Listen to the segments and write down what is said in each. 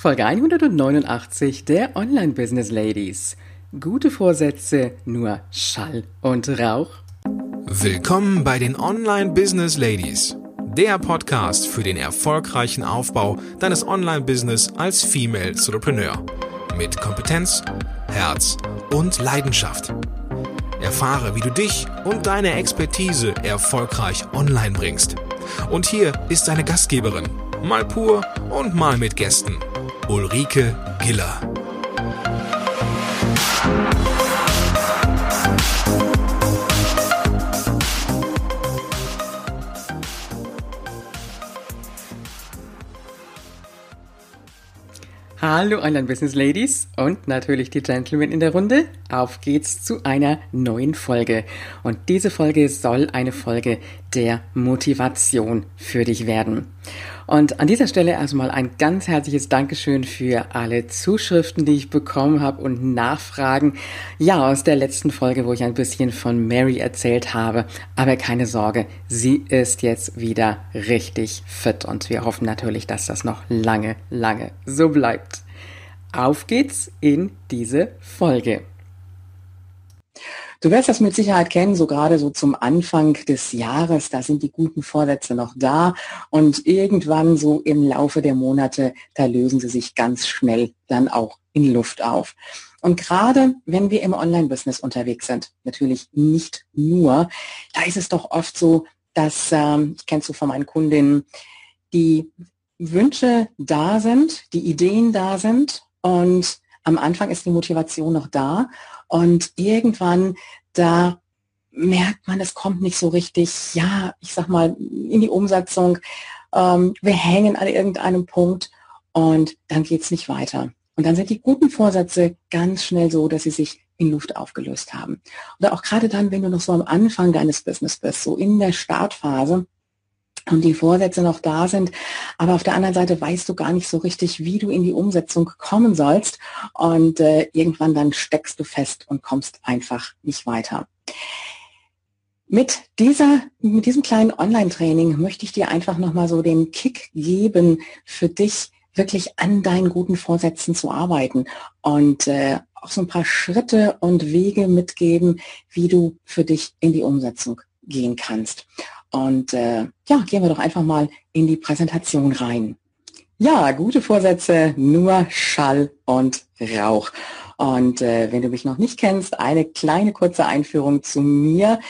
Folge 189 der Online Business Ladies. Gute Vorsätze, nur Schall und Rauch. Willkommen bei den Online Business Ladies, der Podcast für den erfolgreichen Aufbau deines Online Business als Female Entrepreneur mit Kompetenz, Herz und Leidenschaft. Erfahre, wie du dich und deine Expertise erfolgreich online bringst. Und hier ist deine Gastgeberin, mal pur und mal mit Gästen. Ulrike Giller. Hallo Online-Business Ladies und natürlich die Gentlemen in der Runde. Auf geht's zu einer neuen Folge. Und diese Folge soll eine Folge der Motivation für dich werden. Und an dieser Stelle erstmal ein ganz herzliches Dankeschön für alle Zuschriften, die ich bekommen habe und Nachfragen. Ja, aus der letzten Folge, wo ich ein bisschen von Mary erzählt habe. Aber keine Sorge, sie ist jetzt wieder richtig fit und wir hoffen natürlich, dass das noch lange, lange so bleibt. Auf geht's in diese Folge. Du wirst das mit Sicherheit kennen, so gerade so zum Anfang des Jahres, da sind die guten Vorsätze noch da und irgendwann so im Laufe der Monate, da lösen sie sich ganz schnell dann auch in Luft auf. Und gerade wenn wir im Online-Business unterwegs sind, natürlich nicht nur, da ist es doch oft so, dass, ähm, ich kenne es so von meinen Kundinnen, die Wünsche da sind, die Ideen da sind und am Anfang ist die Motivation noch da und irgendwann, da merkt man, es kommt nicht so richtig, ja, ich sag mal, in die Umsetzung. Ähm, wir hängen an irgendeinem Punkt und dann geht es nicht weiter. Und dann sind die guten Vorsätze ganz schnell so, dass sie sich in Luft aufgelöst haben. Oder auch gerade dann, wenn du noch so am Anfang deines Business bist, so in der Startphase, und die Vorsätze noch da sind. Aber auf der anderen Seite weißt du gar nicht so richtig, wie du in die Umsetzung kommen sollst. Und äh, irgendwann dann steckst du fest und kommst einfach nicht weiter. Mit dieser, mit diesem kleinen Online-Training möchte ich dir einfach nochmal so den Kick geben, für dich wirklich an deinen guten Vorsätzen zu arbeiten und äh, auch so ein paar Schritte und Wege mitgeben, wie du für dich in die Umsetzung gehen kannst. Und äh, ja, gehen wir doch einfach mal in die Präsentation rein. Ja, gute Vorsätze, nur Schall und Rauch. Und äh, wenn du mich noch nicht kennst, eine kleine kurze Einführung zu mir.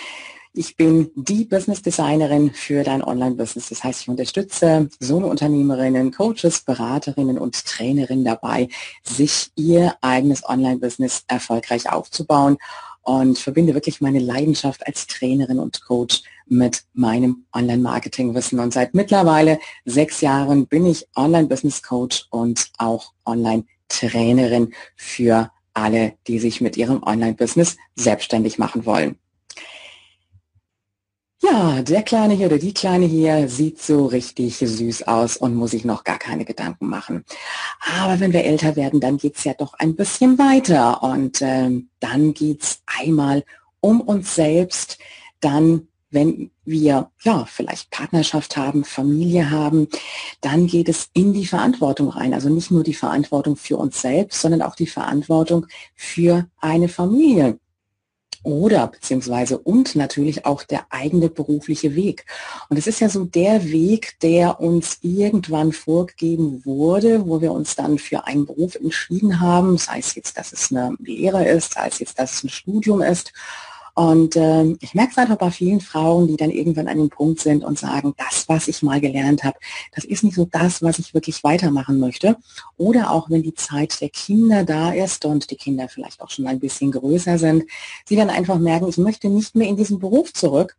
Ich bin die Business Designerin für dein Online-Business. Das heißt, ich unterstütze Solo-Unternehmerinnen, Coaches, Beraterinnen und Trainerinnen dabei, sich ihr eigenes Online-Business erfolgreich aufzubauen und verbinde wirklich meine Leidenschaft als Trainerin und Coach mit meinem Online-Marketing-Wissen. Und seit mittlerweile sechs Jahren bin ich Online-Business-Coach und auch Online-Trainerin für alle, die sich mit ihrem Online-Business selbstständig machen wollen. Ja, der Kleine hier oder die Kleine hier sieht so richtig süß aus und muss sich noch gar keine Gedanken machen. Aber wenn wir älter werden, dann geht's ja doch ein bisschen weiter und ähm, dann geht's einmal um uns selbst, dann wenn wir ja vielleicht Partnerschaft haben, Familie haben, dann geht es in die Verantwortung rein. Also nicht nur die Verantwortung für uns selbst, sondern auch die Verantwortung für eine Familie. Oder beziehungsweise und natürlich auch der eigene berufliche Weg. Und es ist ja so der Weg, der uns irgendwann vorgegeben wurde, wo wir uns dann für einen Beruf entschieden haben, sei es jetzt, dass es eine Lehre ist, sei es jetzt, dass es ein Studium ist und ähm, ich merke es einfach bei vielen Frauen, die dann irgendwann an dem Punkt sind und sagen, das, was ich mal gelernt habe, das ist nicht so das, was ich wirklich weitermachen möchte. Oder auch wenn die Zeit der Kinder da ist und die Kinder vielleicht auch schon ein bisschen größer sind, sie dann einfach merken, ich möchte nicht mehr in diesen Beruf zurück,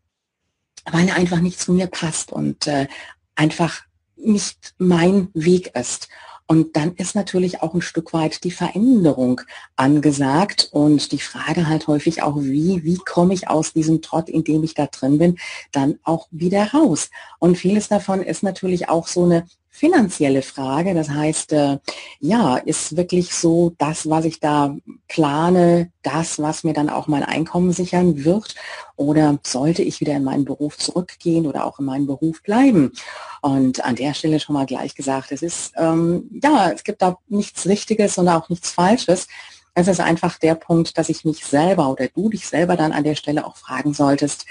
weil er einfach nicht zu mir passt und äh, einfach nicht mein Weg ist. Und dann ist natürlich auch ein Stück weit die Veränderung angesagt und die Frage halt häufig auch, wie, wie komme ich aus diesem Trott, in dem ich da drin bin, dann auch wieder raus. Und vieles davon ist natürlich auch so eine finanzielle Frage. Das heißt, äh, ja, ist wirklich so das, was ich da plane, das, was mir dann auch mein Einkommen sichern wird? Oder sollte ich wieder in meinen Beruf zurückgehen oder auch in meinen Beruf bleiben? Und an der Stelle schon mal gleich gesagt, es ist, ähm, ja, es gibt da nichts Richtiges und auch nichts Falsches. Es ist einfach der Punkt, dass ich mich selber oder du dich selber dann an der Stelle auch fragen solltest,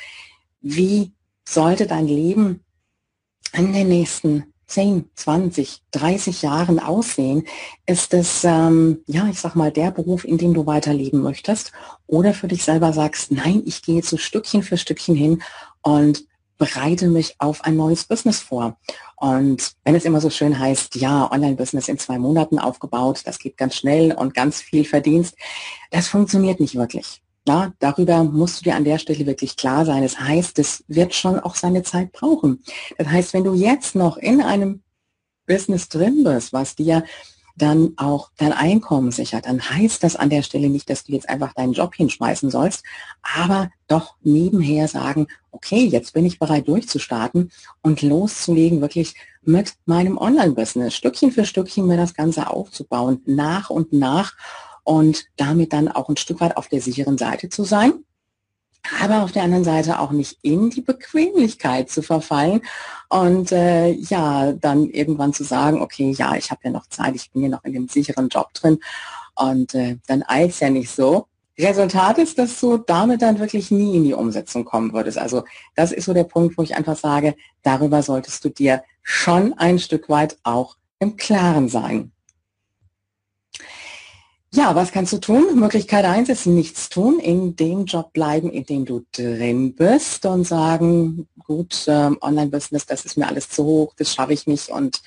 wie sollte dein Leben in den nächsten 10, 20, 30 Jahren aussehen? Ist es, ähm, ja, ich sag mal, der Beruf, in dem du weiterleben möchtest? Oder für dich selber sagst, nein, ich gehe jetzt so Stückchen für Stückchen hin und bereite mich auf ein neues Business vor. Und wenn es immer so schön heißt, ja, Online-Business in zwei Monaten aufgebaut, das geht ganz schnell und ganz viel Verdienst, das funktioniert nicht wirklich. Ja, darüber musst du dir an der Stelle wirklich klar sein. Das heißt, es wird schon auch seine Zeit brauchen. Das heißt, wenn du jetzt noch in einem Business drin bist, was dir dann auch dein Einkommen sichert, dann heißt das an der Stelle nicht, dass du jetzt einfach deinen Job hinschmeißen sollst, aber doch nebenher sagen, okay, jetzt bin ich bereit durchzustarten und loszulegen, wirklich mit meinem Online-Business, Stückchen für Stückchen mir das Ganze aufzubauen, nach und nach und damit dann auch ein Stück weit auf der sicheren Seite zu sein, aber auf der anderen Seite auch nicht in die Bequemlichkeit zu verfallen und äh, ja, dann irgendwann zu sagen, okay, ja, ich habe ja noch Zeit, ich bin ja noch in dem sicheren Job drin und äh, dann eilt ja nicht so. Resultat ist, dass du damit dann wirklich nie in die Umsetzung kommen würdest. Also das ist so der Punkt, wo ich einfach sage, darüber solltest du dir schon ein Stück weit auch im Klaren sein. Ja, was kannst du tun? Möglichkeit eins ist nichts tun, in dem Job bleiben, in dem du drin bist und sagen, gut, ähm, Online-Business, das ist mir alles zu hoch, das schaffe ich nicht und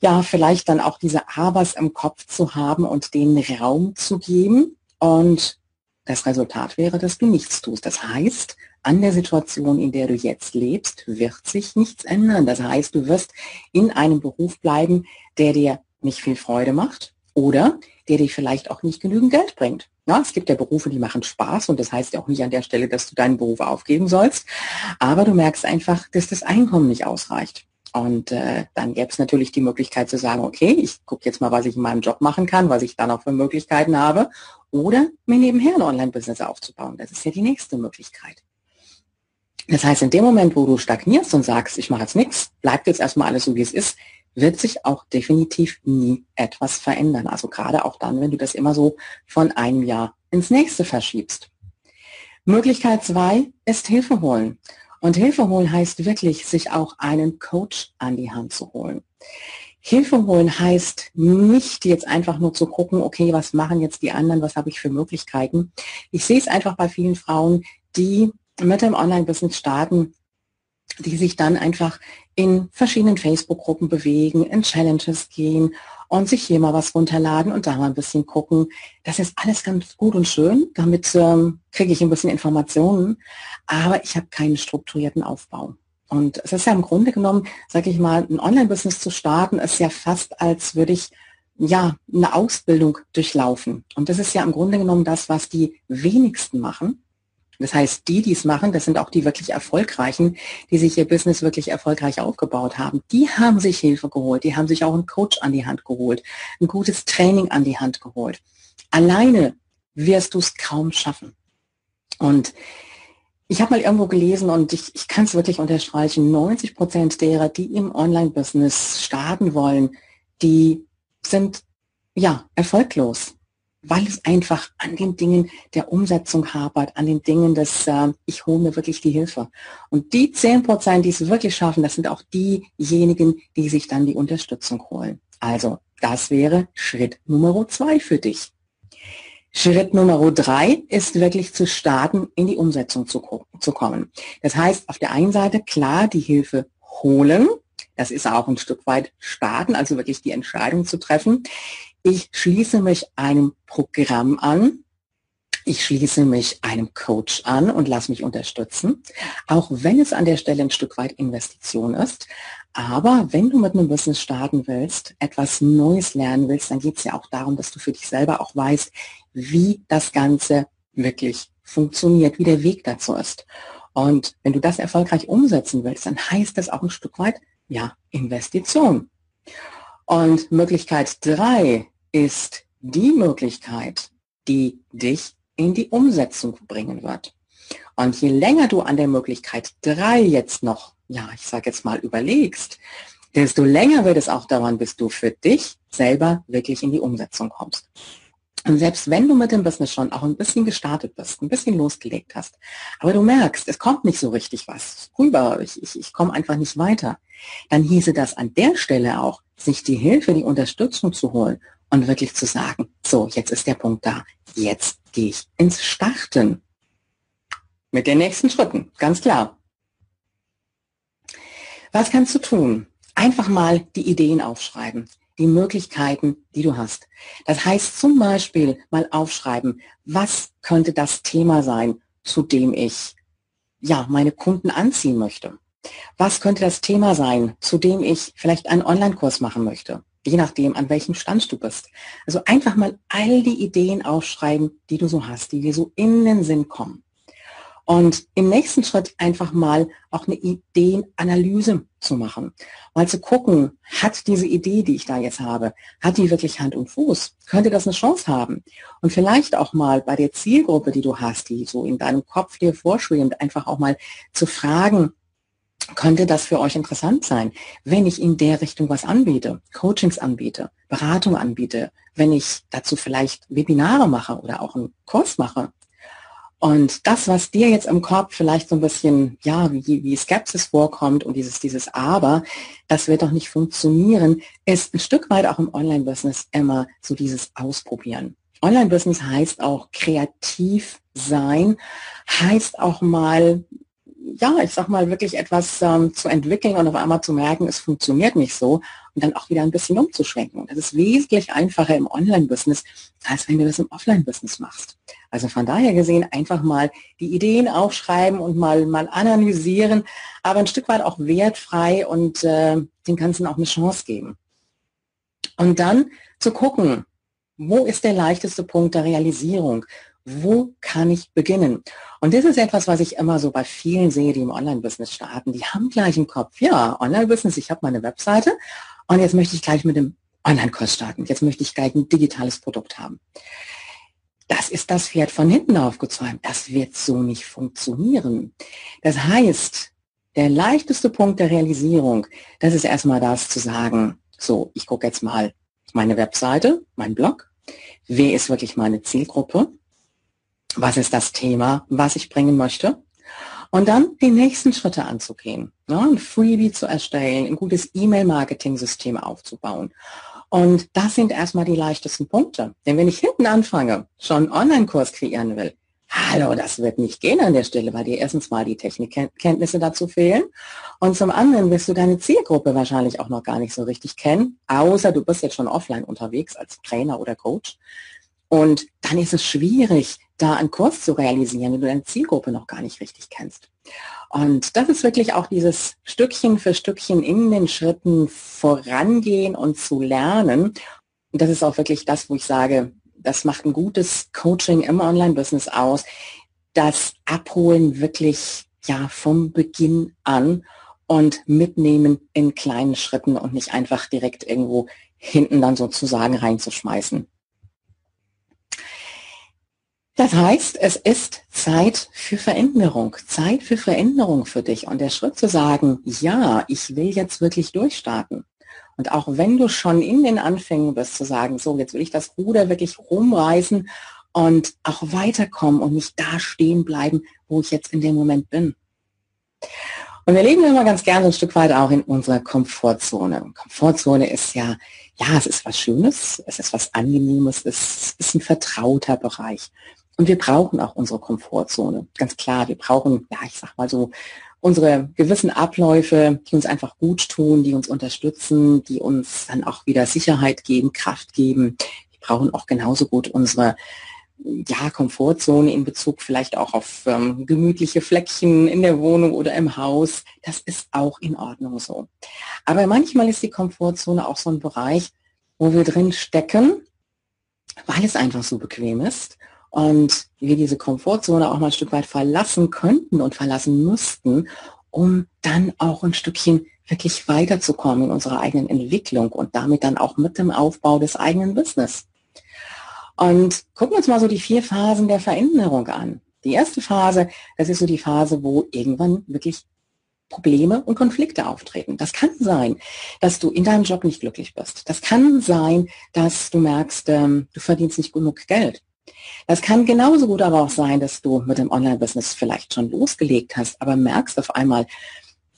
ja, vielleicht dann auch diese Abers im Kopf zu haben und den Raum zu geben und das Resultat wäre, dass du nichts tust. Das heißt, an der Situation, in der du jetzt lebst, wird sich nichts ändern. Das heißt, du wirst in einem Beruf bleiben, der dir nicht viel Freude macht oder der dir vielleicht auch nicht genügend Geld bringt. Ja, es gibt ja Berufe, die machen Spaß und das heißt ja auch nicht an der Stelle, dass du deinen Beruf aufgeben sollst, aber du merkst einfach, dass das Einkommen nicht ausreicht. Und äh, dann gäbe es natürlich die Möglichkeit zu sagen, okay, ich gucke jetzt mal, was ich in meinem Job machen kann, was ich dann auch für Möglichkeiten habe, oder mir nebenher ein Online-Business aufzubauen. Das ist ja die nächste Möglichkeit. Das heißt, in dem Moment, wo du stagnierst und sagst, ich mache jetzt nichts, bleibt jetzt erstmal alles so, wie es ist, wird sich auch definitiv nie etwas verändern. Also gerade auch dann, wenn du das immer so von einem Jahr ins nächste verschiebst. Möglichkeit zwei ist Hilfe holen. Und Hilfe holen heißt wirklich, sich auch einen Coach an die Hand zu holen. Hilfe holen heißt nicht jetzt einfach nur zu gucken, okay, was machen jetzt die anderen, was habe ich für Möglichkeiten. Ich sehe es einfach bei vielen Frauen, die mit dem Online-Business starten, die sich dann einfach in verschiedenen Facebook-Gruppen bewegen, in Challenges gehen und sich hier mal was runterladen und da mal ein bisschen gucken. Das ist alles ganz gut und schön. Damit ähm, kriege ich ein bisschen Informationen, aber ich habe keinen strukturierten Aufbau. Und es ist ja im Grunde genommen, sage ich mal, ein Online-Business zu starten, ist ja fast, als würde ich ja eine Ausbildung durchlaufen. Und das ist ja im Grunde genommen das, was die wenigsten machen. Das heißt, die, die es machen, das sind auch die wirklich Erfolgreichen, die sich ihr Business wirklich erfolgreich aufgebaut haben. Die haben sich Hilfe geholt, die haben sich auch einen Coach an die Hand geholt, ein gutes Training an die Hand geholt. Alleine wirst du es kaum schaffen. Und ich habe mal irgendwo gelesen und ich, ich kann es wirklich unterstreichen, 90 Prozent derer, die im Online-Business starten wollen, die sind ja erfolglos weil es einfach an den Dingen der Umsetzung hapert, an den Dingen des, äh, ich hole mir wirklich die Hilfe. Und die 10 Prozent, die es wirklich schaffen, das sind auch diejenigen, die sich dann die Unterstützung holen. Also das wäre Schritt Nummer zwei für dich. Schritt Nummer drei ist wirklich zu starten, in die Umsetzung zu, zu kommen. Das heißt, auf der einen Seite klar die Hilfe holen. Das ist auch ein Stück weit starten, also wirklich die Entscheidung zu treffen. Ich schließe mich einem Programm an. Ich schließe mich einem Coach an und lasse mich unterstützen, auch wenn es an der Stelle ein Stück weit Investition ist. Aber wenn du mit einem Business starten willst, etwas Neues lernen willst, dann geht es ja auch darum, dass du für dich selber auch weißt, wie das Ganze wirklich funktioniert, wie der Weg dazu ist. Und wenn du das erfolgreich umsetzen willst, dann heißt das auch ein Stück weit, ja, Investition. Und Möglichkeit drei ist die Möglichkeit, die dich in die Umsetzung bringen wird. Und je länger du an der Möglichkeit drei jetzt noch, ja, ich sage jetzt mal, überlegst, desto länger wird es auch dauern, bis du für dich selber wirklich in die Umsetzung kommst. Und selbst wenn du mit dem Business schon auch ein bisschen gestartet bist, ein bisschen losgelegt hast, aber du merkst, es kommt nicht so richtig was rüber, ich, ich, ich komme einfach nicht weiter, dann hieße das an der Stelle auch, sich die Hilfe, die Unterstützung zu holen und wirklich zu sagen, so, jetzt ist der Punkt da, jetzt gehe ich ins Starten. Mit den nächsten Schritten, ganz klar. Was kannst du tun? Einfach mal die Ideen aufschreiben die Möglichkeiten, die du hast. Das heißt zum Beispiel mal aufschreiben, was könnte das Thema sein, zu dem ich ja meine Kunden anziehen möchte. Was könnte das Thema sein, zu dem ich vielleicht einen Online-Kurs machen möchte, je nachdem, an welchem Stand du bist. Also einfach mal all die Ideen aufschreiben, die du so hast, die dir so in den Sinn kommen. Und im nächsten Schritt einfach mal auch eine Ideenanalyse zu machen. Mal zu gucken, hat diese Idee, die ich da jetzt habe, hat die wirklich Hand und Fuß? Könnte das eine Chance haben? Und vielleicht auch mal bei der Zielgruppe, die du hast, die so in deinem Kopf dir vorschwebt, einfach auch mal zu fragen, könnte das für euch interessant sein, wenn ich in der Richtung was anbiete, Coachings anbiete, Beratung anbiete, wenn ich dazu vielleicht Webinare mache oder auch einen Kurs mache? Und das, was dir jetzt im Kopf vielleicht so ein bisschen, ja, wie, wie Skepsis vorkommt und dieses, dieses Aber, das wird doch nicht funktionieren, ist ein Stück weit auch im Online-Business immer so dieses Ausprobieren. Online-Business heißt auch kreativ sein, heißt auch mal ja, ich sag mal, wirklich etwas ähm, zu entwickeln und auf einmal zu merken, es funktioniert nicht so und dann auch wieder ein bisschen umzuschwenken. Das ist wesentlich einfacher im Online-Business, als wenn du das im Offline-Business machst. Also von daher gesehen einfach mal die Ideen aufschreiben und mal, mal analysieren, aber ein Stück weit auch wertfrei und äh, den Ganzen auch eine Chance geben. Und dann zu gucken, wo ist der leichteste Punkt der Realisierung? Wo kann ich beginnen? Und das ist etwas, was ich immer so bei vielen sehe, die im Online-Business starten. Die haben gleich im Kopf, ja, Online-Business, ich habe meine Webseite und jetzt möchte ich gleich mit dem Online-Kurs starten. Jetzt möchte ich gleich ein digitales Produkt haben. Das ist das Pferd von hinten aufgezäumt. Das wird so nicht funktionieren. Das heißt, der leichteste Punkt der Realisierung, das ist erstmal das zu sagen, so, ich gucke jetzt mal meine Webseite, mein Blog, wer ist wirklich meine Zielgruppe, was ist das Thema, was ich bringen möchte. Und dann die nächsten Schritte anzugehen, ne? ein Freebie zu erstellen, ein gutes E-Mail-Marketing-System aufzubauen. Und das sind erstmal die leichtesten Punkte. Denn wenn ich hinten anfange, schon einen Online-Kurs kreieren will, hallo, das wird nicht gehen an der Stelle, weil dir erstens mal die Technikkenntnisse dazu fehlen und zum anderen wirst du deine Zielgruppe wahrscheinlich auch noch gar nicht so richtig kennen, außer du bist jetzt schon offline unterwegs als Trainer oder Coach. Und dann ist es schwierig, da einen Kurs zu realisieren, wenn du deine Zielgruppe noch gar nicht richtig kennst. Und das ist wirklich auch dieses Stückchen für Stückchen in den Schritten vorangehen und zu lernen. Und das ist auch wirklich das, wo ich sage, das macht ein gutes Coaching im Online-Business aus. Das Abholen wirklich ja vom Beginn an und mitnehmen in kleinen Schritten und nicht einfach direkt irgendwo hinten dann sozusagen reinzuschmeißen. Das heißt, es ist Zeit für Veränderung, Zeit für Veränderung für dich. Und der Schritt zu sagen, ja, ich will jetzt wirklich durchstarten. Und auch wenn du schon in den Anfängen bist, zu sagen, so, jetzt will ich das Ruder wirklich rumreißen und auch weiterkommen und nicht da stehen bleiben, wo ich jetzt in dem Moment bin. Und wir leben immer ganz gerne ein Stück weit auch in unserer Komfortzone. Komfortzone ist ja, ja, es ist was Schönes, es ist was Angenehmes, es ist ein vertrauter Bereich. Und wir brauchen auch unsere Komfortzone. Ganz klar, wir brauchen, ja, ich sag mal so, unsere gewissen Abläufe, die uns einfach gut tun, die uns unterstützen, die uns dann auch wieder Sicherheit geben, Kraft geben. Wir brauchen auch genauso gut unsere ja, Komfortzone in Bezug vielleicht auch auf ähm, gemütliche Fleckchen in der Wohnung oder im Haus. Das ist auch in Ordnung so. Aber manchmal ist die Komfortzone auch so ein Bereich, wo wir drin stecken, weil es einfach so bequem ist und wir diese Komfortzone auch mal ein Stück weit verlassen könnten und verlassen müssten, um dann auch ein Stückchen wirklich weiterzukommen in unserer eigenen Entwicklung und damit dann auch mit dem Aufbau des eigenen Business. Und gucken wir uns mal so die vier Phasen der Veränderung an. Die erste Phase, das ist so die Phase, wo irgendwann wirklich Probleme und Konflikte auftreten. Das kann sein, dass du in deinem Job nicht glücklich bist. Das kann sein, dass du merkst, ähm, du verdienst nicht genug Geld. Das kann genauso gut aber auch sein, dass du mit dem Online-Business vielleicht schon losgelegt hast, aber merkst auf einmal,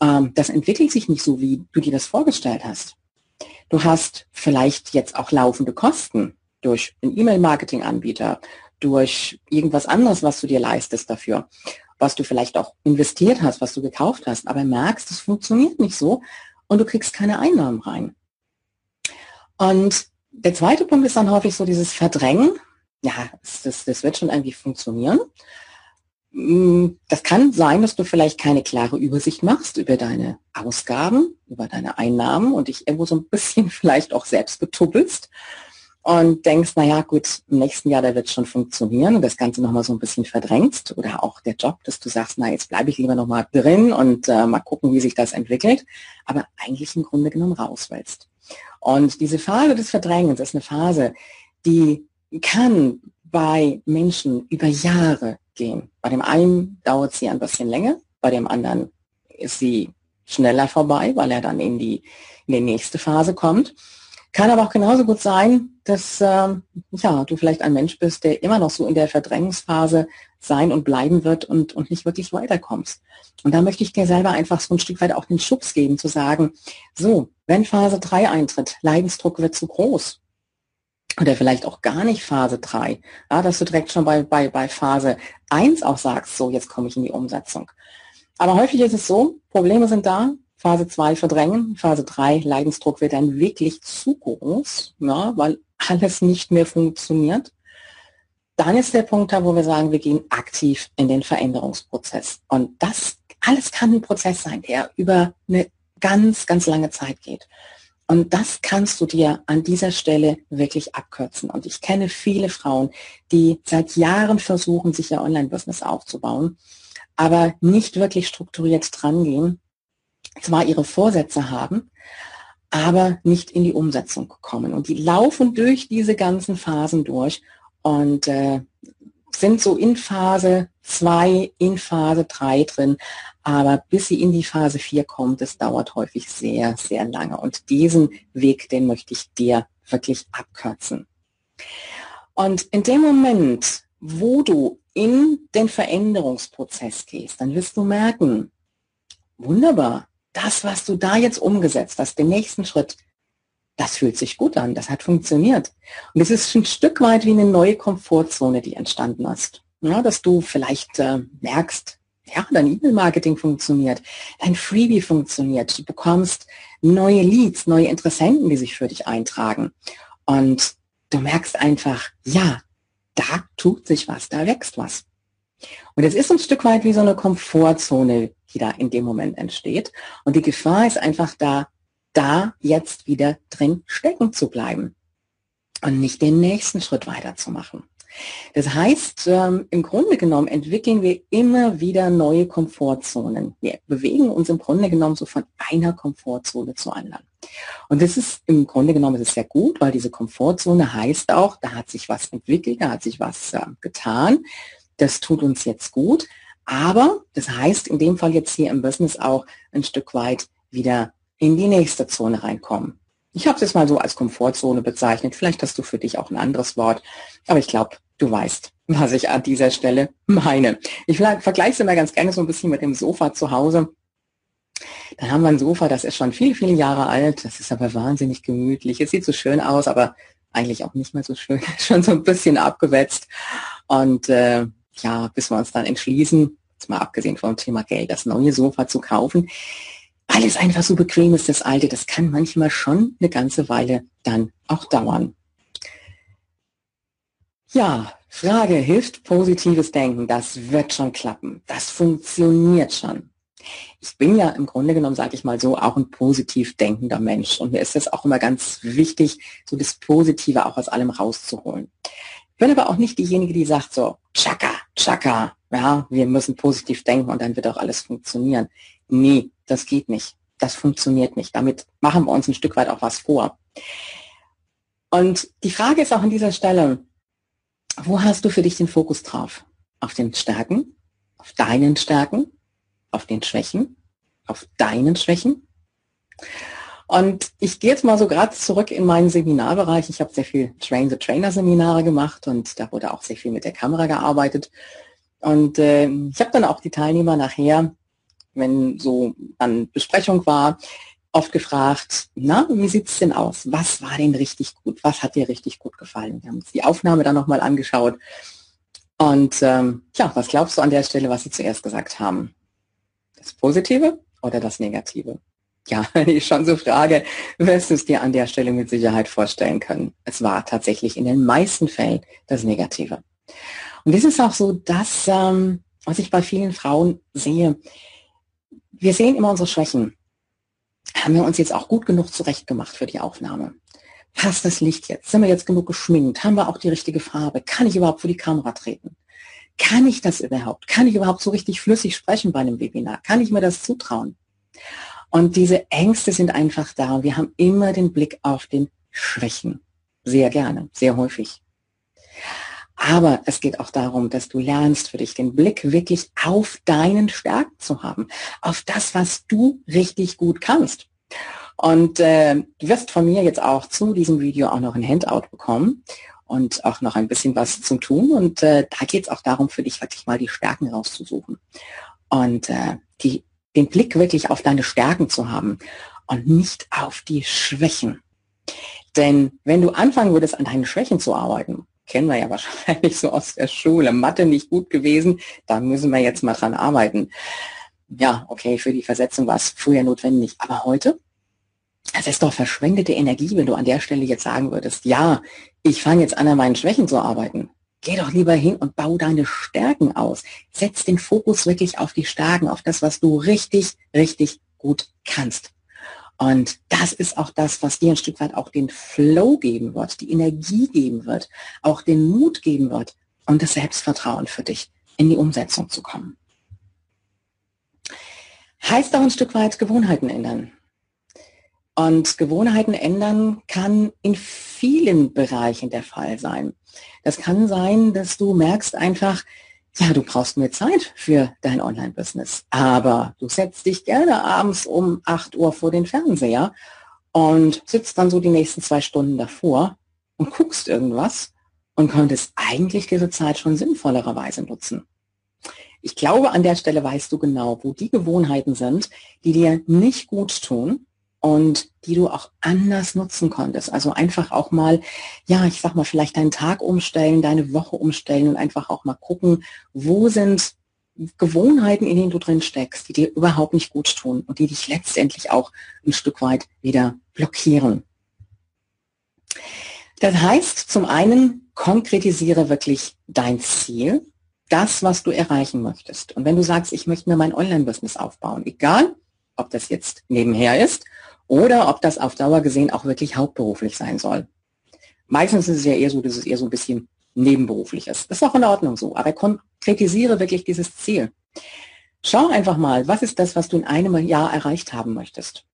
ähm, das entwickelt sich nicht so, wie du dir das vorgestellt hast. Du hast vielleicht jetzt auch laufende Kosten durch einen E-Mail-Marketing-Anbieter, durch irgendwas anderes, was du dir leistest dafür was du vielleicht auch investiert hast, was du gekauft hast, aber merkst, es funktioniert nicht so und du kriegst keine Einnahmen rein. Und der zweite Punkt ist dann häufig so dieses Verdrängen. Ja, das, das wird schon irgendwie funktionieren. Mm, das kann sein, dass du vielleicht keine klare Übersicht machst über deine Ausgaben, über deine Einnahmen und dich irgendwo so ein bisschen vielleicht auch selbst betubbelst und denkst, naja gut, im nächsten Jahr, da wird es schon funktionieren und das Ganze nochmal so ein bisschen verdrängst oder auch der Job, dass du sagst, na jetzt bleibe ich lieber nochmal drin und äh, mal gucken, wie sich das entwickelt, aber eigentlich im Grunde genommen raus willst. Und diese Phase des Verdrängens ist eine Phase, die kann bei Menschen über Jahre gehen. Bei dem einen dauert sie ein bisschen länger, bei dem anderen ist sie schneller vorbei, weil er dann in die, in die nächste Phase kommt. Kann aber auch genauso gut sein, dass ähm, ja, du vielleicht ein Mensch bist, der immer noch so in der Verdrängungsphase sein und bleiben wird und, und nicht wirklich weiterkommst. Und da möchte ich dir selber einfach so ein Stück weit auch den Schubs geben, zu sagen, so, wenn Phase 3 eintritt, Leidensdruck wird zu groß. Oder vielleicht auch gar nicht Phase 3, ja, dass du direkt schon bei, bei, bei Phase 1 auch sagst, so, jetzt komme ich in die Umsetzung. Aber häufig ist es so, Probleme sind da, Phase 2 verdrängen, Phase 3 Leidensdruck wird dann wirklich zu groß, ja, weil alles nicht mehr funktioniert. Dann ist der Punkt da, wo wir sagen, wir gehen aktiv in den Veränderungsprozess. Und das alles kann ein Prozess sein, der über eine ganz, ganz lange Zeit geht. Und das kannst du dir an dieser Stelle wirklich abkürzen. Und ich kenne viele Frauen, die seit Jahren versuchen, sich ihr Online-Business aufzubauen, aber nicht wirklich strukturiert drangehen zwar ihre Vorsätze haben, aber nicht in die Umsetzung kommen. Und die laufen durch diese ganzen Phasen durch und äh, sind so in Phase 2, in Phase 3 drin. Aber bis sie in die Phase 4 kommt, das dauert häufig sehr, sehr lange. Und diesen Weg, den möchte ich dir wirklich abkürzen. Und in dem Moment, wo du in den Veränderungsprozess gehst, dann wirst du merken, wunderbar, das, was du da jetzt umgesetzt hast, den nächsten Schritt, das fühlt sich gut an, das hat funktioniert. Und es ist ein Stück weit wie eine neue Komfortzone, die entstanden ist. Ja, dass du vielleicht äh, merkst, ja, dein E-Mail-Marketing funktioniert, dein Freebie funktioniert, du bekommst neue Leads, neue Interessenten, die sich für dich eintragen. Und du merkst einfach, ja, da tut sich was, da wächst was. Und es ist ein Stück weit wie so eine Komfortzone, die da in dem Moment entsteht. Und die Gefahr ist einfach da, da jetzt wieder drin stecken zu bleiben und nicht den nächsten Schritt weiterzumachen. Das heißt, ähm, im Grunde genommen entwickeln wir immer wieder neue Komfortzonen. Wir bewegen uns im Grunde genommen so von einer Komfortzone zur anderen. Und das ist im Grunde genommen ist es sehr gut, weil diese Komfortzone heißt auch, da hat sich was entwickelt, da hat sich was äh, getan. Das tut uns jetzt gut. Aber das heißt in dem Fall jetzt hier im Business auch ein Stück weit wieder in die nächste Zone reinkommen. Ich habe es jetzt mal so als Komfortzone bezeichnet. Vielleicht hast du für dich auch ein anderes Wort. Aber ich glaube, du weißt, was ich an dieser Stelle meine. Ich vergleiche es immer ganz gerne so ein bisschen mit dem Sofa zu Hause. Dann haben wir ein Sofa, das ist schon viele, viele Jahre alt. Das ist aber wahnsinnig gemütlich. Es sieht so schön aus, aber eigentlich auch nicht mehr so schön. schon so ein bisschen abgewetzt. Und äh, ja, bis wir uns dann entschließen, jetzt mal abgesehen vom Thema Geld, das neue Sofa zu kaufen, weil es einfach so bequem ist, das alte, das kann manchmal schon eine ganze Weile dann auch dauern. Ja, Frage, hilft positives Denken? Das wird schon klappen. Das funktioniert schon. Ich bin ja im Grunde genommen, sage ich mal so, auch ein positiv denkender Mensch. Und mir ist es auch immer ganz wichtig, so das Positive auch aus allem rauszuholen. Ich bin aber auch nicht diejenige, die sagt so, tschakka, tschakka, ja, wir müssen positiv denken und dann wird auch alles funktionieren. Nee, das geht nicht. Das funktioniert nicht. Damit machen wir uns ein Stück weit auch was vor. Und die Frage ist auch an dieser Stelle, wo hast du für dich den Fokus drauf? Auf den Stärken, auf deinen Stärken, auf den Schwächen, auf deinen Schwächen? Und ich gehe jetzt mal so gerade zurück in meinen Seminarbereich. Ich habe sehr viel Train-the-Trainer-Seminare gemacht und da wurde auch sehr viel mit der Kamera gearbeitet. Und äh, ich habe dann auch die Teilnehmer nachher, wenn so an Besprechung war, oft gefragt, na, wie sieht es denn aus? Was war denn richtig gut? Was hat dir richtig gut gefallen? Wir haben uns die Aufnahme dann nochmal angeschaut. Und ähm, ja, was glaubst du an der Stelle, was sie zuerst gesagt haben? Das Positive oder das Negative? Ja, wenn ich schon so frage, wirst du es dir an der Stelle mit Sicherheit vorstellen können. Es war tatsächlich in den meisten Fällen das Negative. Und das ist auch so das, ähm, was ich bei vielen Frauen sehe. Wir sehen immer unsere Schwächen. Haben wir uns jetzt auch gut genug zurechtgemacht für die Aufnahme? Passt das Licht jetzt? Sind wir jetzt genug geschminkt? Haben wir auch die richtige Farbe? Kann ich überhaupt vor die Kamera treten? Kann ich das überhaupt? Kann ich überhaupt so richtig flüssig sprechen bei einem Webinar? Kann ich mir das zutrauen? Und diese Ängste sind einfach da. Wir haben immer den Blick auf den Schwächen. Sehr gerne, sehr häufig. Aber es geht auch darum, dass du lernst für dich den Blick wirklich auf deinen Stärken zu haben, auf das, was du richtig gut kannst. Und äh, du wirst von mir jetzt auch zu diesem Video auch noch ein Handout bekommen und auch noch ein bisschen was zum Tun. Und äh, da geht es auch darum, für dich wirklich mal die Stärken rauszusuchen und äh, die, den Blick wirklich auf deine Stärken zu haben und nicht auf die Schwächen. Denn wenn du anfangen würdest, an deinen Schwächen zu arbeiten, kennen wir ja wahrscheinlich so aus der Schule. Mathe nicht gut gewesen, da müssen wir jetzt mal dran arbeiten. Ja, okay, für die Versetzung war es früher notwendig, aber heute? Es ist doch verschwendete Energie, wenn du an der Stelle jetzt sagen würdest, ja, ich fange jetzt an, an meinen Schwächen zu arbeiten. Geh doch lieber hin und bau deine Stärken aus. Setz den Fokus wirklich auf die Stärken, auf das, was du richtig, richtig gut kannst. Und das ist auch das, was dir ein Stück weit auch den Flow geben wird, die Energie geben wird, auch den Mut geben wird und das Selbstvertrauen für dich in die Umsetzung zu kommen. Heißt auch ein Stück weit Gewohnheiten ändern. Und Gewohnheiten ändern kann in vielen Bereichen der Fall sein. Das kann sein, dass du merkst einfach, ja, du brauchst mehr Zeit für dein Online-Business, aber du setzt dich gerne abends um 8 Uhr vor den Fernseher und sitzt dann so die nächsten zwei Stunden davor und guckst irgendwas und könntest eigentlich diese Zeit schon sinnvollerweise nutzen. Ich glaube, an der Stelle weißt du genau, wo die Gewohnheiten sind, die dir nicht gut tun und die du auch anders nutzen konntest. Also einfach auch mal, ja, ich sag mal, vielleicht deinen Tag umstellen, deine Woche umstellen und einfach auch mal gucken, wo sind Gewohnheiten, in denen du drin steckst, die dir überhaupt nicht gut tun und die dich letztendlich auch ein Stück weit wieder blockieren. Das heißt, zum einen konkretisiere wirklich dein Ziel, das, was du erreichen möchtest. Und wenn du sagst, ich möchte mir mein Online-Business aufbauen, egal, ob das jetzt nebenher ist oder ob das auf Dauer gesehen auch wirklich hauptberuflich sein soll. Meistens ist es ja eher so, dass es eher so ein bisschen nebenberuflich ist. Das ist auch in Ordnung so, aber konkretisiere wirklich dieses Ziel. Schau einfach mal, was ist das, was du in einem Jahr erreicht haben möchtest?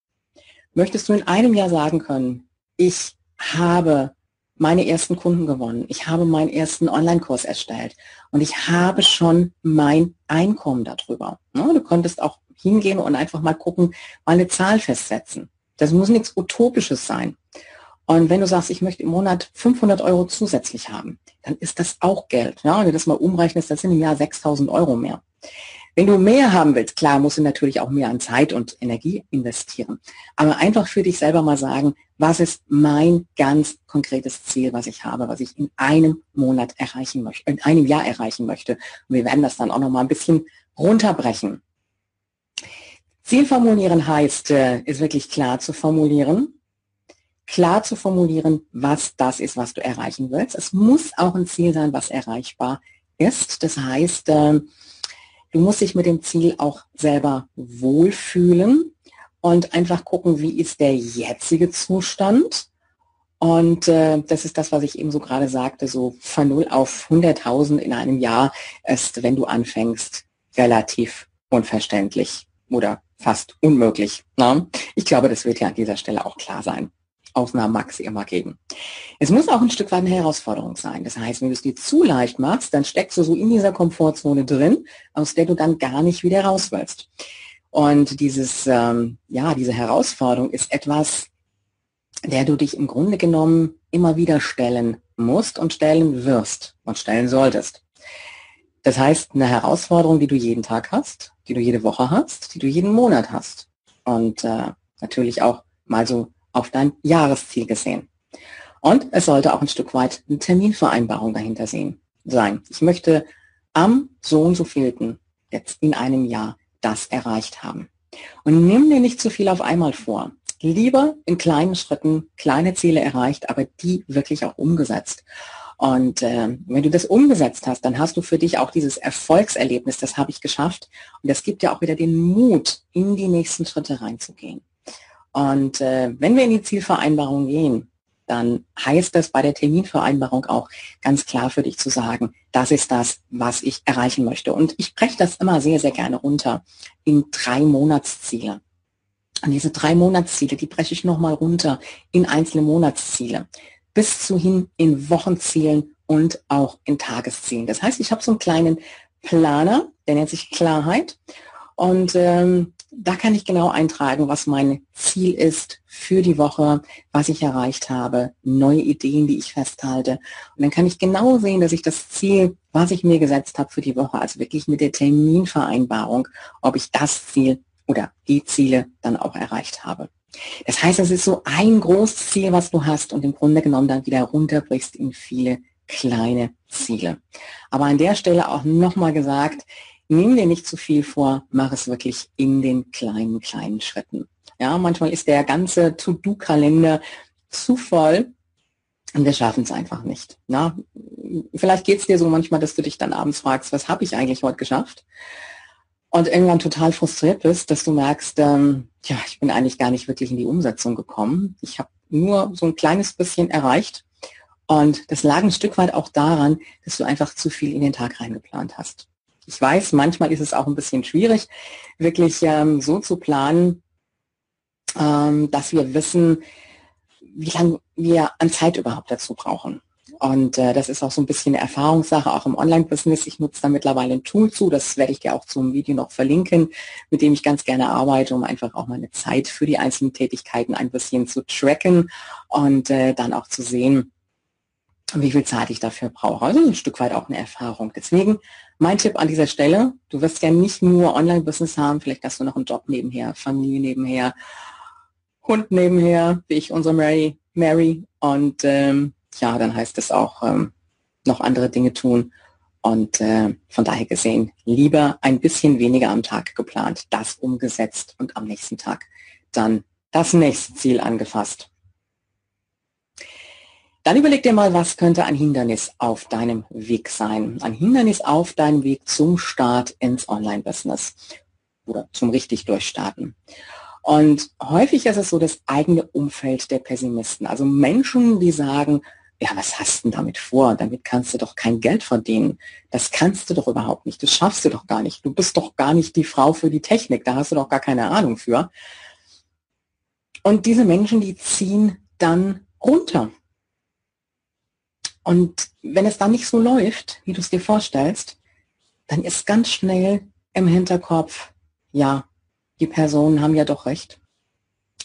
Möchtest du in einem Jahr sagen können, ich habe meine ersten Kunden gewonnen, ich habe meinen ersten Online-Kurs erstellt und ich habe schon mein Einkommen darüber. Du konntest auch hingehen und einfach mal gucken, mal eine Zahl festsetzen. Das muss nichts Utopisches sein. Und wenn du sagst, ich möchte im Monat 500 Euro zusätzlich haben, dann ist das auch Geld. Ja? Wenn du das mal umrechnest, das sind im Jahr 6000 Euro mehr. Wenn du mehr haben willst, klar, musst du natürlich auch mehr an Zeit und Energie investieren. Aber einfach für dich selber mal sagen, was ist mein ganz konkretes Ziel, was ich habe, was ich in einem Monat erreichen möchte, in einem Jahr erreichen möchte. Und wir werden das dann auch noch mal ein bisschen runterbrechen. Ziel formulieren heißt, äh, ist wirklich klar zu formulieren, klar zu formulieren, was das ist, was du erreichen willst. Es muss auch ein Ziel sein, was erreichbar ist. Das heißt, äh, du musst dich mit dem Ziel auch selber wohlfühlen und einfach gucken, wie ist der jetzige Zustand. Und äh, das ist das, was ich eben so gerade sagte, so von 0 auf 100.000 in einem Jahr ist, wenn du anfängst, relativ unverständlich oder fast unmöglich. Ne? Ich glaube, das wird ja an dieser Stelle auch klar sein. Ausnahmen mag es immer geben. Es muss auch ein Stück weit eine Herausforderung sein. Das heißt, wenn du es dir zu leicht machst, dann steckst du so in dieser Komfortzone drin, aus der du dann gar nicht wieder raus willst. Und dieses, ähm, ja, diese Herausforderung ist etwas, der du dich im Grunde genommen immer wieder stellen musst und stellen wirst und stellen solltest. Das heißt, eine Herausforderung, die du jeden Tag hast, die du jede Woche hast, die du jeden Monat hast. Und äh, natürlich auch mal so auf dein Jahresziel gesehen. Und es sollte auch ein Stück weit eine Terminvereinbarung dahinter sehen, sein. Ich möchte am so und so vielten jetzt in einem Jahr das erreicht haben. Und nimm dir nicht zu viel auf einmal vor. Lieber in kleinen Schritten kleine Ziele erreicht, aber die wirklich auch umgesetzt. Und äh, wenn du das umgesetzt hast, dann hast du für dich auch dieses Erfolgserlebnis, das habe ich geschafft. Und das gibt ja auch wieder den Mut, in die nächsten Schritte reinzugehen. Und äh, wenn wir in die Zielvereinbarung gehen, dann heißt das bei der Terminvereinbarung auch ganz klar für dich zu sagen, das ist das, was ich erreichen möchte. Und ich breche das immer sehr, sehr gerne runter in drei Monatsziele. Und diese drei Monatsziele, die breche ich nochmal runter in einzelne Monatsziele, bis zu hin in Wochenzielen und auch in Tageszielen. Das heißt, ich habe so einen kleinen Planer, der nennt sich Klarheit. Und ähm, da kann ich genau eintragen, was mein Ziel ist für die Woche, was ich erreicht habe, neue Ideen, die ich festhalte. Und dann kann ich genau sehen, dass ich das Ziel, was ich mir gesetzt habe für die Woche, also wirklich mit der Terminvereinbarung, ob ich das Ziel oder die Ziele dann auch erreicht habe. Das heißt, es ist so ein großes Ziel, was du hast und im Grunde genommen dann wieder runterbrichst in viele kleine Ziele. Aber an der Stelle auch nochmal gesagt, nimm dir nicht zu viel vor, mach es wirklich in den kleinen, kleinen Schritten. Ja, manchmal ist der ganze To-Do-Kalender zu voll und wir schaffen es einfach nicht. Na, vielleicht geht es dir so manchmal, dass du dich dann abends fragst, was habe ich eigentlich heute geschafft? Und irgendwann total frustriert bist, dass du merkst, ähm, ja, ich bin eigentlich gar nicht wirklich in die Umsetzung gekommen. Ich habe nur so ein kleines bisschen erreicht. Und das lag ein Stück weit auch daran, dass du einfach zu viel in den Tag reingeplant hast. Ich weiß, manchmal ist es auch ein bisschen schwierig, wirklich ähm, so zu planen, ähm, dass wir wissen, wie lange wir an Zeit überhaupt dazu brauchen. Und äh, das ist auch so ein bisschen eine Erfahrungssache, auch im Online-Business. Ich nutze da mittlerweile ein Tool zu, das werde ich dir auch zum Video noch verlinken, mit dem ich ganz gerne arbeite, um einfach auch meine Zeit für die einzelnen Tätigkeiten ein bisschen zu tracken und äh, dann auch zu sehen, wie viel Zeit ich dafür brauche. Also ein Stück weit auch eine Erfahrung. Deswegen mein Tipp an dieser Stelle, du wirst ja nicht nur Online-Business haben, vielleicht hast du noch einen Job nebenher, Familie nebenher, Hund nebenher, wie ich unsere Mary, Mary. Und ähm, ja, dann heißt es auch ähm, noch andere Dinge tun. Und äh, von daher gesehen, lieber ein bisschen weniger am Tag geplant, das umgesetzt und am nächsten Tag dann das nächste Ziel angefasst. Dann überleg dir mal, was könnte ein Hindernis auf deinem Weg sein? Ein Hindernis auf deinem Weg zum Start ins Online-Business oder zum richtig Durchstarten. Und häufig ist es so das eigene Umfeld der Pessimisten. Also Menschen, die sagen, ja, was hast du denn damit vor? Damit kannst du doch kein Geld verdienen. Das kannst du doch überhaupt nicht. Das schaffst du doch gar nicht. Du bist doch gar nicht die Frau für die Technik. Da hast du doch gar keine Ahnung für. Und diese Menschen, die ziehen dann runter. Und wenn es dann nicht so läuft, wie du es dir vorstellst, dann ist ganz schnell im Hinterkopf, ja, die Personen haben ja doch recht.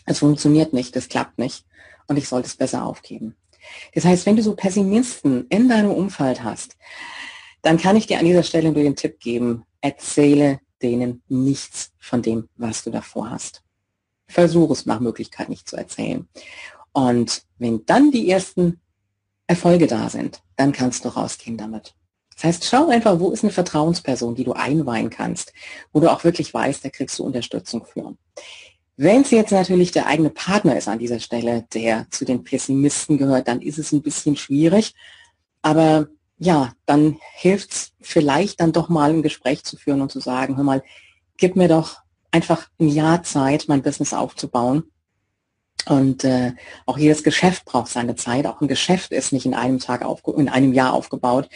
Es funktioniert nicht, es klappt nicht und ich sollte es besser aufgeben. Das heißt, wenn du so Pessimisten in deinem Umfeld hast, dann kann ich dir an dieser Stelle nur den Tipp geben, erzähle denen nichts von dem, was du davor hast. Versuche es nach Möglichkeit nicht zu erzählen. Und wenn dann die ersten Erfolge da sind, dann kannst du rausgehen damit. Das heißt, schau einfach, wo ist eine Vertrauensperson, die du einweihen kannst, wo du auch wirklich weißt, da kriegst du Unterstützung für. Wenn es jetzt natürlich der eigene Partner ist an dieser Stelle, der zu den Pessimisten gehört, dann ist es ein bisschen schwierig. Aber ja, dann hilft es vielleicht dann doch mal ein Gespräch zu führen und zu sagen, hör mal, gib mir doch einfach ein Jahr Zeit, mein Business aufzubauen und äh, auch jedes Geschäft braucht seine Zeit. Auch ein Geschäft ist nicht in einem Tag aufge in einem Jahr aufgebaut.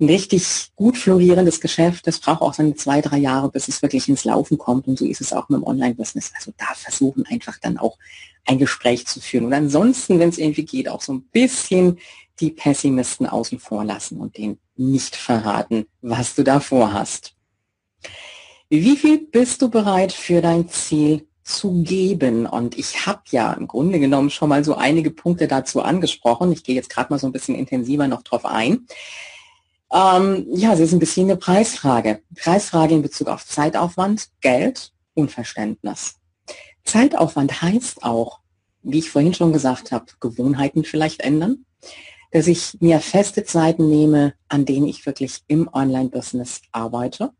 Ein richtig gut florierendes Geschäft, das braucht auch seine zwei, drei Jahre, bis es wirklich ins Laufen kommt. Und so ist es auch mit dem Online-Business. Also da versuchen einfach dann auch ein Gespräch zu führen. Und ansonsten, wenn es irgendwie geht, auch so ein bisschen die Pessimisten außen vor lassen und denen nicht verraten, was du da vorhast. Wie viel bist du bereit für dein Ziel zu geben? Und ich habe ja im Grunde genommen schon mal so einige Punkte dazu angesprochen. Ich gehe jetzt gerade mal so ein bisschen intensiver noch drauf ein. Ähm, ja, es ist ein bisschen eine Preisfrage. Preisfrage in Bezug auf Zeitaufwand, Geld und Verständnis. Zeitaufwand heißt auch, wie ich vorhin schon gesagt habe, Gewohnheiten vielleicht ändern, dass ich mir feste Zeiten nehme, an denen ich wirklich im Online-Business arbeite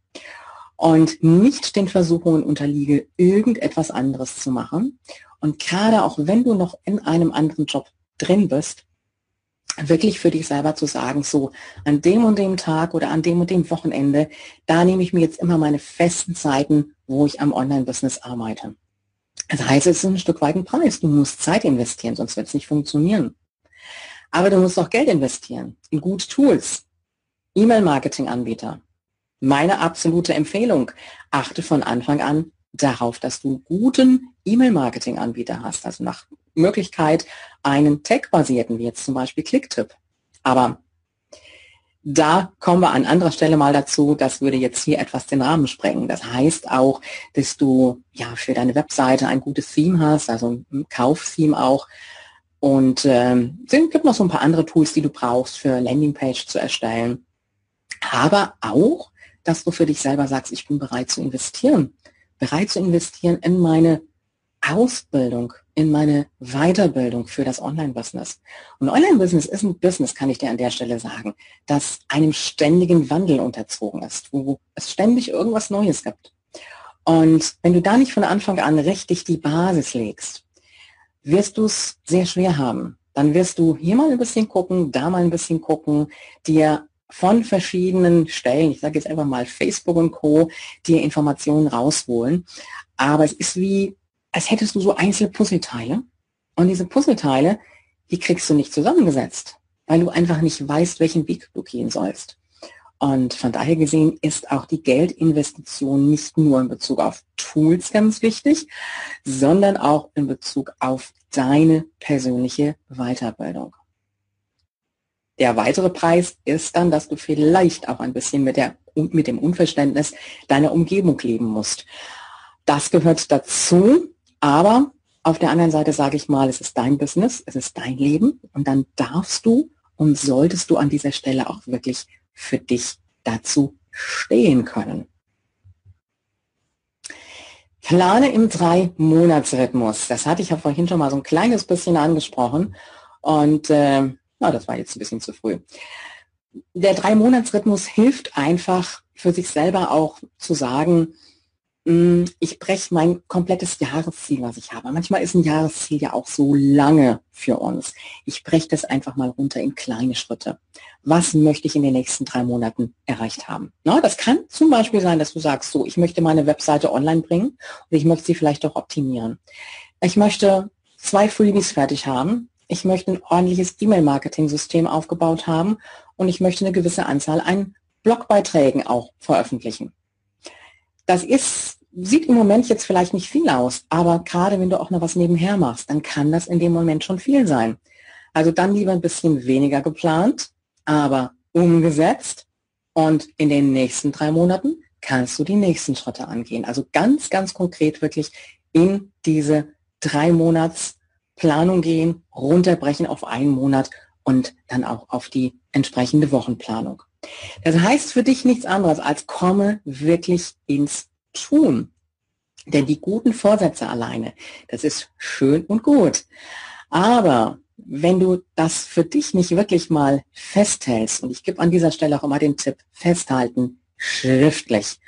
und nicht den Versuchungen unterliege, irgendetwas anderes zu machen. Und gerade auch wenn du noch in einem anderen Job drin bist, wirklich für dich selber zu sagen, so an dem und dem Tag oder an dem und dem Wochenende, da nehme ich mir jetzt immer meine festen Zeiten, wo ich am Online-Business arbeite. Das heißt, es ist ein Stück weit ein Preis. Du musst Zeit investieren, sonst wird es nicht funktionieren. Aber du musst auch Geld investieren in gute Tools, E-Mail-Marketing-Anbieter. Meine absolute Empfehlung, achte von Anfang an darauf, dass du guten E-Mail-Marketing-Anbieter hast. Also nach Möglichkeit einen Tech-basierten, wie jetzt zum Beispiel Clicktip. Aber da kommen wir an anderer Stelle mal dazu, das würde jetzt hier etwas den Rahmen sprengen. Das heißt auch, dass du ja für deine Webseite ein gutes Theme hast, also ein Kauftheme auch. Und ähm, es gibt noch so ein paar andere Tools, die du brauchst für Landingpage zu erstellen. Aber auch, dass du für dich selber sagst, ich bin bereit zu investieren. Bereit zu investieren in meine Ausbildung, in meine Weiterbildung für das Online-Business. Und Online-Business ist ein Business, kann ich dir an der Stelle sagen, das einem ständigen Wandel unterzogen ist, wo es ständig irgendwas Neues gibt. Und wenn du da nicht von Anfang an richtig die Basis legst, wirst du es sehr schwer haben. Dann wirst du hier mal ein bisschen gucken, da mal ein bisschen gucken, dir von verschiedenen Stellen, ich sage jetzt einfach mal Facebook und Co., dir Informationen rausholen. Aber es ist wie als hättest du so einzelne Puzzleteile. Und diese Puzzleteile, die kriegst du nicht zusammengesetzt, weil du einfach nicht weißt, welchen Weg du gehen sollst. Und von daher gesehen ist auch die Geldinvestition nicht nur in Bezug auf Tools ganz wichtig, sondern auch in Bezug auf deine persönliche Weiterbildung. Der weitere Preis ist dann, dass du vielleicht auch ein bisschen mit, der, mit dem Unverständnis deiner Umgebung leben musst. Das gehört dazu, aber auf der anderen Seite sage ich mal, es ist dein Business, es ist dein Leben und dann darfst du und solltest du an dieser Stelle auch wirklich für dich dazu stehen können. Plane im Drei-Monats-Rhythmus. Das hatte ich ja vorhin schon mal so ein kleines bisschen angesprochen. Und äh, na, das war jetzt ein bisschen zu früh. Der Drei-Monats-Rhythmus hilft einfach für sich selber auch zu sagen, Mm, ich breche mein komplettes Jahresziel, was ich habe. Manchmal ist ein Jahresziel ja auch so lange für uns. Ich breche das einfach mal runter in kleine Schritte. Was möchte ich in den nächsten drei Monaten erreicht haben? Na, das kann zum Beispiel sein, dass du sagst, so, ich möchte meine Webseite online bringen und ich möchte sie vielleicht auch optimieren. Ich möchte zwei Freebies fertig haben. Ich möchte ein ordentliches E-Mail-Marketing-System aufgebaut haben und ich möchte eine gewisse Anzahl an Blogbeiträgen auch veröffentlichen. Das ist, sieht im Moment jetzt vielleicht nicht viel aus, aber gerade wenn du auch noch was nebenher machst, dann kann das in dem Moment schon viel sein. Also dann lieber ein bisschen weniger geplant, aber umgesetzt und in den nächsten drei Monaten kannst du die nächsten Schritte angehen. Also ganz, ganz konkret wirklich in diese drei Monats Planung gehen, runterbrechen auf einen Monat und dann auch auf die entsprechende Wochenplanung. Das heißt für dich nichts anderes als komme wirklich ins Tun. Denn die guten Vorsätze alleine, das ist schön und gut. Aber wenn du das für dich nicht wirklich mal festhältst, und ich gebe an dieser Stelle auch immer den Tipp, festhalten, schriftlich.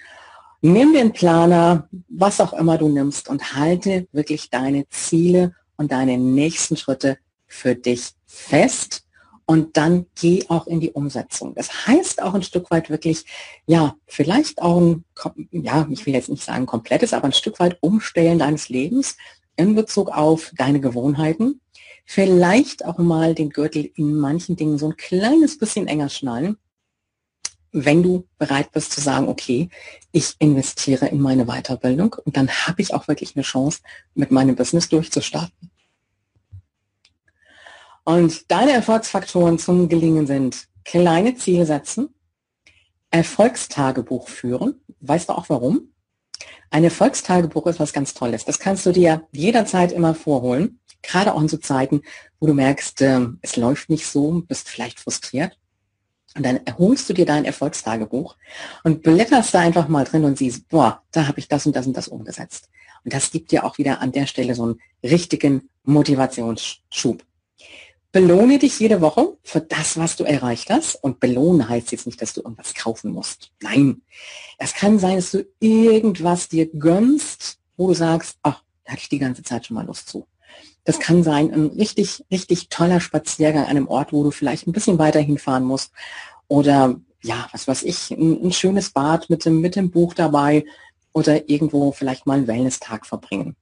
Nimm den Planer, was auch immer du nimmst und halte wirklich deine Ziele und deine nächsten Schritte für dich fest und dann geh auch in die Umsetzung. Das heißt auch ein Stück weit wirklich, ja, vielleicht auch ein, ja, ich will jetzt nicht sagen komplettes, aber ein Stück weit Umstellen deines Lebens in Bezug auf deine Gewohnheiten. Vielleicht auch mal den Gürtel in manchen Dingen so ein kleines bisschen enger schnallen. Wenn du bereit bist zu sagen, okay, ich investiere in meine Weiterbildung und dann habe ich auch wirklich eine Chance, mit meinem Business durchzustarten. Und deine Erfolgsfaktoren zum Gelingen sind kleine Ziele setzen, Erfolgstagebuch führen. Weißt du auch warum? Ein Erfolgstagebuch ist was ganz Tolles. Das kannst du dir jederzeit immer vorholen, gerade auch in so Zeiten, wo du merkst, äh, es läuft nicht so, bist vielleicht frustriert. Und dann erholst du dir dein Erfolgstagebuch und blätterst da einfach mal drin und siehst, boah, da habe ich das und das und das umgesetzt. Und das gibt dir auch wieder an der Stelle so einen richtigen Motivationsschub. Belohne dich jede Woche für das, was du erreicht hast. Und belohnen heißt jetzt nicht, dass du irgendwas kaufen musst. Nein. Es kann sein, dass du irgendwas dir gönnst, wo du sagst, ach, da hatte ich die ganze Zeit schon mal Lust zu. Das kann sein, ein richtig, richtig toller Spaziergang an einem Ort, wo du vielleicht ein bisschen weiter hinfahren musst. Oder ja, was weiß ich, ein, ein schönes Bad mit dem, mit dem Buch dabei oder irgendwo vielleicht mal einen Wellness-Tag verbringen.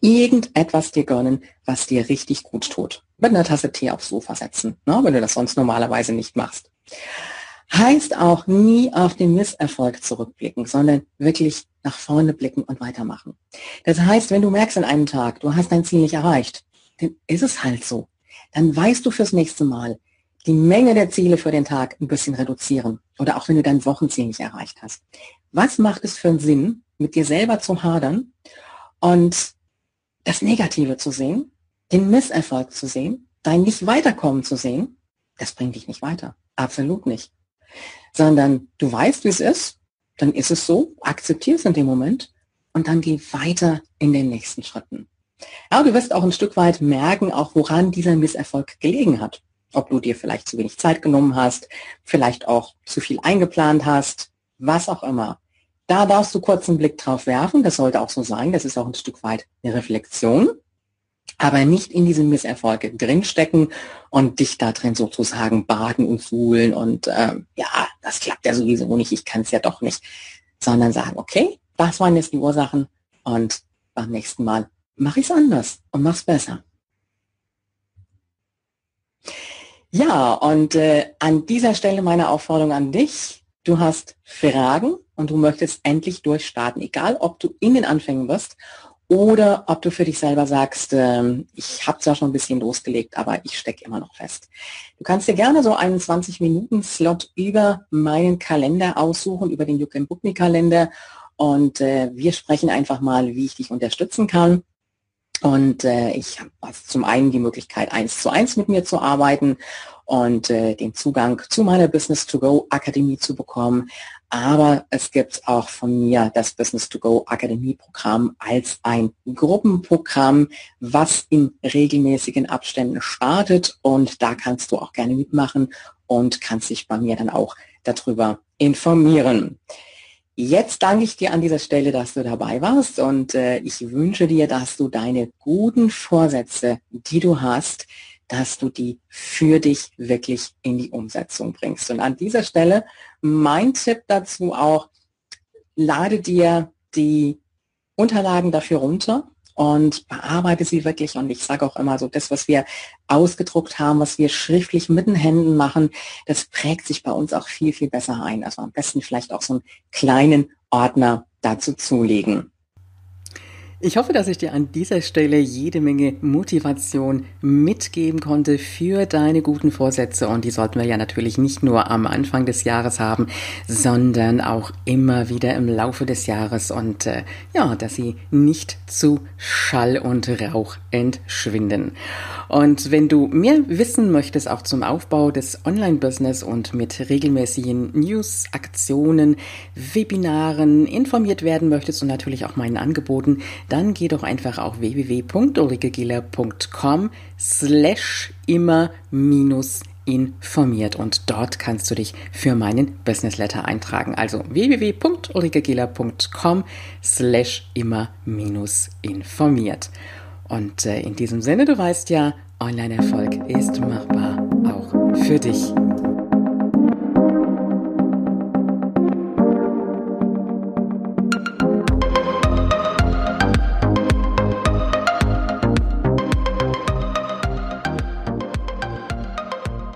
Irgendetwas dir gönnen, was dir richtig gut tut. Mit einer Tasse Tee aufs Sofa setzen, ne, wenn du das sonst normalerweise nicht machst. Heißt auch nie auf den Misserfolg zurückblicken, sondern wirklich nach vorne blicken und weitermachen. Das heißt, wenn du merkst an einem Tag, du hast dein Ziel nicht erreicht, dann ist es halt so. Dann weißt du fürs nächste Mal, die Menge der Ziele für den Tag ein bisschen reduzieren. Oder auch wenn du dein Wochenziel nicht erreicht hast. Was macht es für einen Sinn, mit dir selber zu hadern und das Negative zu sehen, den Misserfolg zu sehen, dein nicht weiterkommen zu sehen? Das bringt dich nicht weiter. Absolut nicht. Sondern du weißt, wie es ist, dann ist es so, akzeptier es in dem Moment und dann geh weiter in den nächsten Schritten. Ja, du wirst auch ein Stück weit merken, auch woran dieser Misserfolg gelegen hat. Ob du dir vielleicht zu wenig Zeit genommen hast, vielleicht auch zu viel eingeplant hast, was auch immer. Da darfst du kurz einen Blick drauf werfen. Das sollte auch so sein. Das ist auch ein Stück weit eine Reflexion aber nicht in diese Misserfolge drinstecken und dich da drin sozusagen baden und suhlen und ähm, ja, das klappt ja sowieso nicht, ich kann es ja doch nicht, sondern sagen, okay, das waren jetzt die Ursachen und beim nächsten Mal mache ich es anders und mach's besser. Ja, und äh, an dieser Stelle meine Aufforderung an dich. Du hast Fragen und du möchtest endlich durchstarten, egal ob du in den Anfängen bist oder ob du für dich selber sagst, äh, ich habe zwar schon ein bisschen losgelegt, aber ich stecke immer noch fest. Du kannst dir gerne so einen 20-Minuten-Slot über meinen Kalender aussuchen, über den Can Book Me Kalender und äh, wir sprechen einfach mal, wie ich dich unterstützen kann. Und äh, ich habe zum einen die Möglichkeit, eins zu eins mit mir zu arbeiten und äh, den Zugang zu meiner Business to Go Akademie zu bekommen. Aber es gibt auch von mir das Business to Go Akademie Programm als ein Gruppenprogramm, was in regelmäßigen Abständen startet. Und da kannst du auch gerne mitmachen und kannst dich bei mir dann auch darüber informieren. Jetzt danke ich dir an dieser Stelle, dass du dabei warst und äh, ich wünsche dir, dass du deine guten Vorsätze, die du hast, dass du die für dich wirklich in die Umsetzung bringst. Und an dieser Stelle mein Tipp dazu auch, lade dir die Unterlagen dafür runter und bearbeite sie wirklich. Und ich sage auch immer so, das, was wir ausgedruckt haben, was wir schriftlich mit den Händen machen, das prägt sich bei uns auch viel, viel besser ein. Also am besten vielleicht auch so einen kleinen Ordner dazu zulegen. Ich hoffe, dass ich dir an dieser Stelle jede Menge Motivation mitgeben konnte für deine guten Vorsätze. Und die sollten wir ja natürlich nicht nur am Anfang des Jahres haben, sondern auch immer wieder im Laufe des Jahres. Und äh, ja, dass sie nicht zu Schall und Rauch entschwinden. Und wenn du mehr wissen möchtest, auch zum Aufbau des Online-Business und mit regelmäßigen News, Aktionen, Webinaren informiert werden möchtest und natürlich auch meinen Angeboten, dann geh doch einfach auf www.ulrikegiller.com slash immer minus informiert und dort kannst du dich für meinen Business Letter eintragen. Also www.ulrikegiller.com slash immer minus informiert. Und äh, in diesem Sinne, du weißt ja, Online-Erfolg ist machbar, auch für dich.